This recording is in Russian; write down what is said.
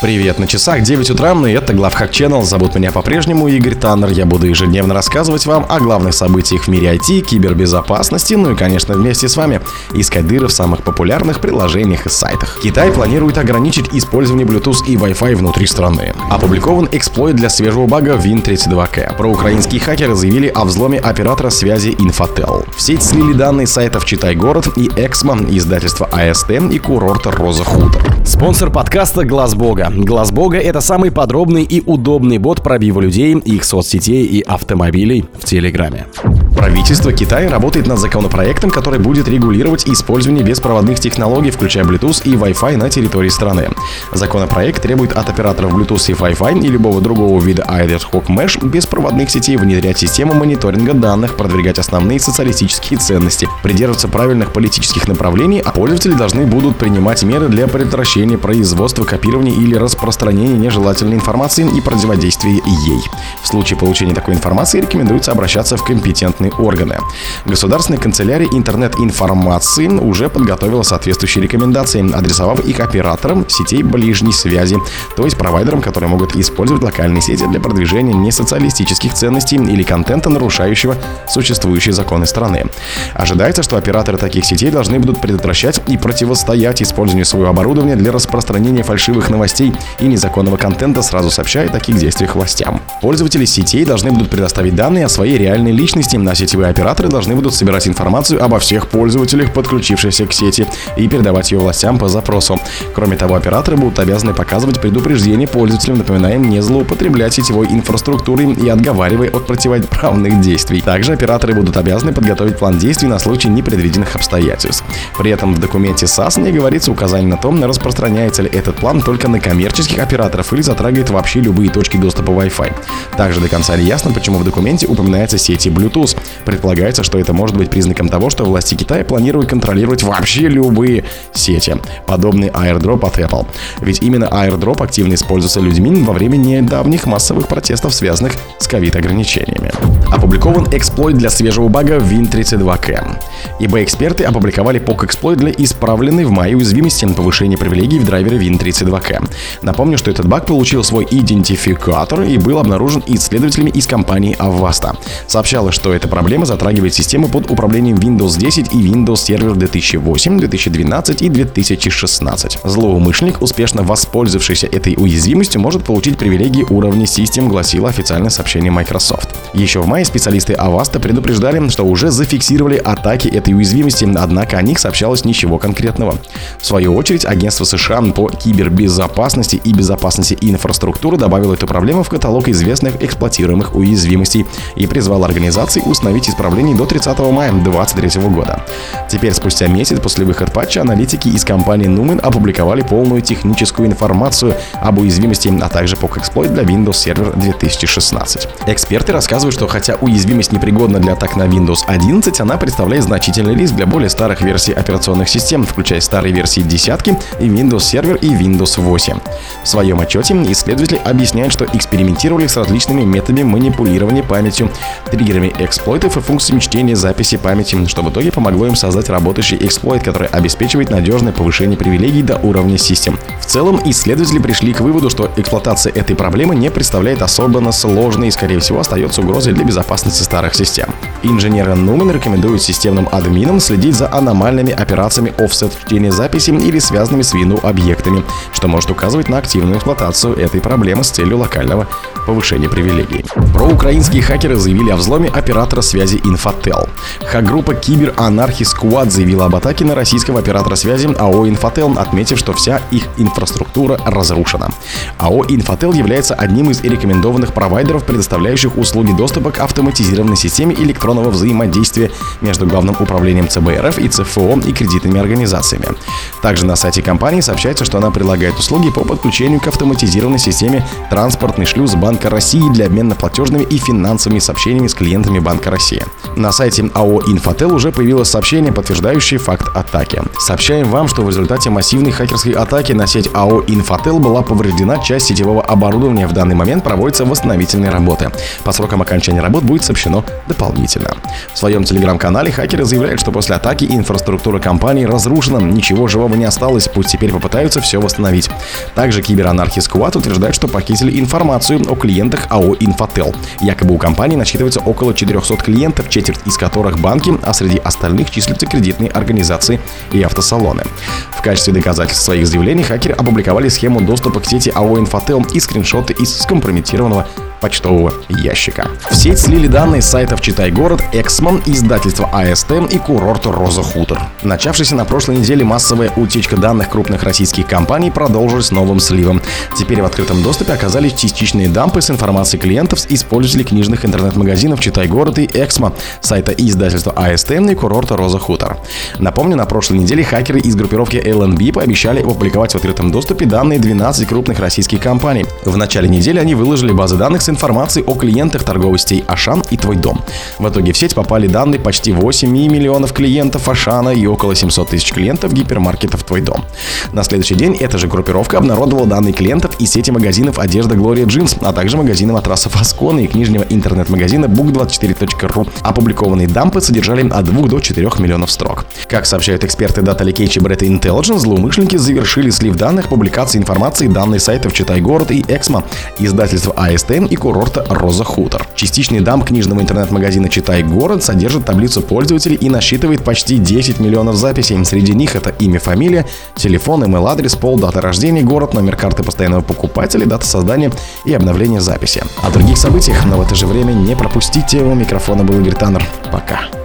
Привет, на часах 9 утра, и это Главхак Channel. Зовут меня по-прежнему Игорь Таннер. Я буду ежедневно рассказывать вам о главных событиях в мире IT, кибербезопасности, ну и, конечно, вместе с вами искать дыры в самых популярных приложениях и сайтах. Китай планирует ограничить использование Bluetooth и Wi-Fi внутри страны. Опубликован эксплойт для свежего бага Win32K. Про украинские хакеры заявили о взломе оператора связи Infotel. В сеть слили данные сайтов Читай Город и Эксмо, издательства АСТ и курорта Роза Хутор. Спонсор подкаста Глаз Бога. Глаз Бога — это самый подробный и удобный бот пробива людей, их соцсетей и автомобилей в Телеграме. Правительство Китая работает над законопроектом, который будет регулировать использование беспроводных технологий, включая Bluetooth и Wi-Fi на территории страны. Законопроект требует от операторов Bluetooth и Wi-Fi и любого другого вида hoc mesh беспроводных сетей внедрять систему мониторинга данных, продвигать основные социалистические ценности, придерживаться правильных политических направлений, а пользователи должны будут принимать меры для предотвращения производства, копирования или распространения нежелательной информации и противодействия ей. В случае получения такой информации рекомендуется обращаться в компетентные органы. Государственная канцелярия интернет-информации уже подготовила соответствующие рекомендации, адресовав их операторам сетей ближней связи, то есть провайдерам, которые могут использовать локальные сети для продвижения несоциалистических ценностей или контента, нарушающего существующие законы страны. Ожидается, что операторы таких сетей должны будут предотвращать и противостоять использованию своего оборудования для распространения фальшивых новостей и незаконного контента, сразу сообщая о таких действиях властям. Пользователи сетей должны будут предоставить данные о своей реальной личности, а сетевые операторы должны будут собирать информацию обо всех пользователях, подключившихся к сети, и передавать ее властям по запросу. Кроме того, операторы будут обязаны показывать предупреждение пользователям, напоминая им не злоупотреблять сетевой инфраструктурой и отговаривая от противоправных действий. Также операторы будут обязаны подготовить план действий на случай непредвиденных обстоятельств. При этом в документе САС не говорится указание на том, распространяется ли этот план только на коммерческих операторов или затрагивает вообще любые точки доступа Wi-Fi. Также до конца не ясно, почему в документе упоминается сети Bluetooth. Предполагается, что это может быть признаком того, что власти Китая планируют контролировать вообще любые сети, подобный airdrop от Apple. Ведь именно airdrop активно используется людьми во время недавних массовых протестов, связанных с ковид-ограничениями. Опубликован эксплойт для свежего бага Win32K. ибо эксперты опубликовали POC-эксплойт для исправленной в мае уязвимости на повышение привилегий в драйвере Win32K. Напомню, что этот баг получил свой идентификатор и был обнаружен исследователями из компании Avast. Сообщалось, что эта проблема затрагивает системы под управлением Windows 10 и Windows Server 2008, 2012 и 2016. Злоумышленник, успешно воспользовавшийся этой уязвимостью, может получить привилегии уровня систем, гласило официальное сообщение Microsoft. Еще в мае специалисты Avast предупреждали, что уже зафиксировали атаки этой уязвимости, однако о них сообщалось ничего конкретного. В свою очередь, агентство США по кибербезопасности и безопасности инфраструктуры добавило эту проблему в каталог известных эксплуатируемых уязвимостей и призвало организации установить исправление до 30 мая 2023 года. Теперь, спустя месяц после выхода патча, аналитики из компании Numen опубликовали полную техническую информацию об уязвимости, а также POC-эксплойт для Windows Server 2016. Эксперты рассказывают, что хотя уязвимость непригодна для атак на Windows 11, она представляет значительный риск для более старых версий операционных систем, включая старые версии десятки и Windows Server и Windows 8. В своем отчете исследователи объясняют, что экспериментировали с различными методами манипулирования памятью, триггерами эксплойтов и функциями чтения записи памяти, что в итоге помогло им создать работающий эксплойт, который обеспечивает надежное повышение привилегий до уровня систем. В целом, исследователи пришли к выводу, что эксплуатация этой проблемы не представляет особенно сложной и, скорее всего, остается угрозой для безопасности старых систем. Инженеры Нумен рекомендуют системным админам следить за аномальными операциями офсет чтения записи или связанными с Windows объектами, что может указывать на активную эксплуатацию этой проблемы с целью локального повышения привилегий. Про украинские хакеры заявили о взломе оператора связи Infotel. Хак-группа Кибер Анархи Squad заявила об атаке на российского оператора связи АО Infotel, отметив, что вся их инфраструктура разрушена. АО Infotel является одним из рекомендованных провайдеров, предоставляющих услуги доступа к автоматизированной системе электронного взаимодействия между Главным управлением ЦБРФ и ЦФО и кредитными организациями. Также на сайте компании сообщается, что она предлагает услуги по подключению к автоматизированной системе «Транспортный шлюз Банка России» для обмена платежными и финансовыми сообщениями с клиентами банка России. На сайте АО «Инфотел» уже появилось сообщение, подтверждающее факт атаки. Сообщаем вам, что в результате массивной хакерской атаки на сеть АО «Инфотел» была повреждена часть сетевого оборудования. В данный момент проводятся восстановительные работы. По срокам окончания работ будет сообщено дополнительно. В своем телеграм-канале хакеры заявляют, что после атаки инфраструктура компании разрушена, ничего живого не осталось, пусть теперь попытаются все восстановить. Также киберанархи Сквад утверждает, что похитили информацию о клиентах АО «Инфотел». Якобы у компании насчитывается около 400 клиентов, четверть из которых банки, а среди остальных числятся кредитные организации и автосалоны. В качестве доказательств своих заявлений хакеры опубликовали схему доступа к сети АО «Инфотел» и скриншоты из скомпрометированного почтового ящика. В сеть слили данные сайтов «Читай город», «Эксман», издательства АСТ и курорт «Роза Хутор». Начавшаяся на прошлой неделе массовая утечка данных крупных российских компаний продолжилась новым сливом. Теперь в открытом доступе оказались частичные дампы с информацией клиентов с использователей книжных интернет-магазинов «Читай город» и «Эксмо», сайта и издательства АСТ и курорта «Роза Хутор». Напомню, на прошлой неделе хакеры из группировки LNB пообещали опубликовать в открытом доступе данные 12 крупных российских компаний. В начале недели они выложили базы данных с информацией о клиентах торговой сетей Ашан и Твой дом. В итоге в сеть попали данные почти 8 миллионов клиентов Ашана и около 700 тысяч клиентов гипермаркетов Твой дом. На следующий день эта же группировка обнародовала данные клиентов из сети магазинов одежда Gloria Jeans, а также магазина матрасов Аскона и книжного интернет-магазина book24.ru. Опубликованные дампы содержали от 2 до 4 миллионов строк. Как сообщают эксперты Data Leakage и Bread Intelligence, злоумышленники завершили слив данных, публикации информации данных сайтов Читай город и Эксмо, издательства АСТМ и курорта Роза Хутор. Частичный дамп книжного интернет-магазина «Читай город» содержит таблицу пользователей и насчитывает почти 10 миллионов записей. Среди них это имя, фамилия, телефон, email адрес, пол, дата рождения, город, номер карты постоянного покупателя, дата создания и обновления записи. О других событиях, но в это же время не пропустите. У микрофона был Игорь Таннер. Пока.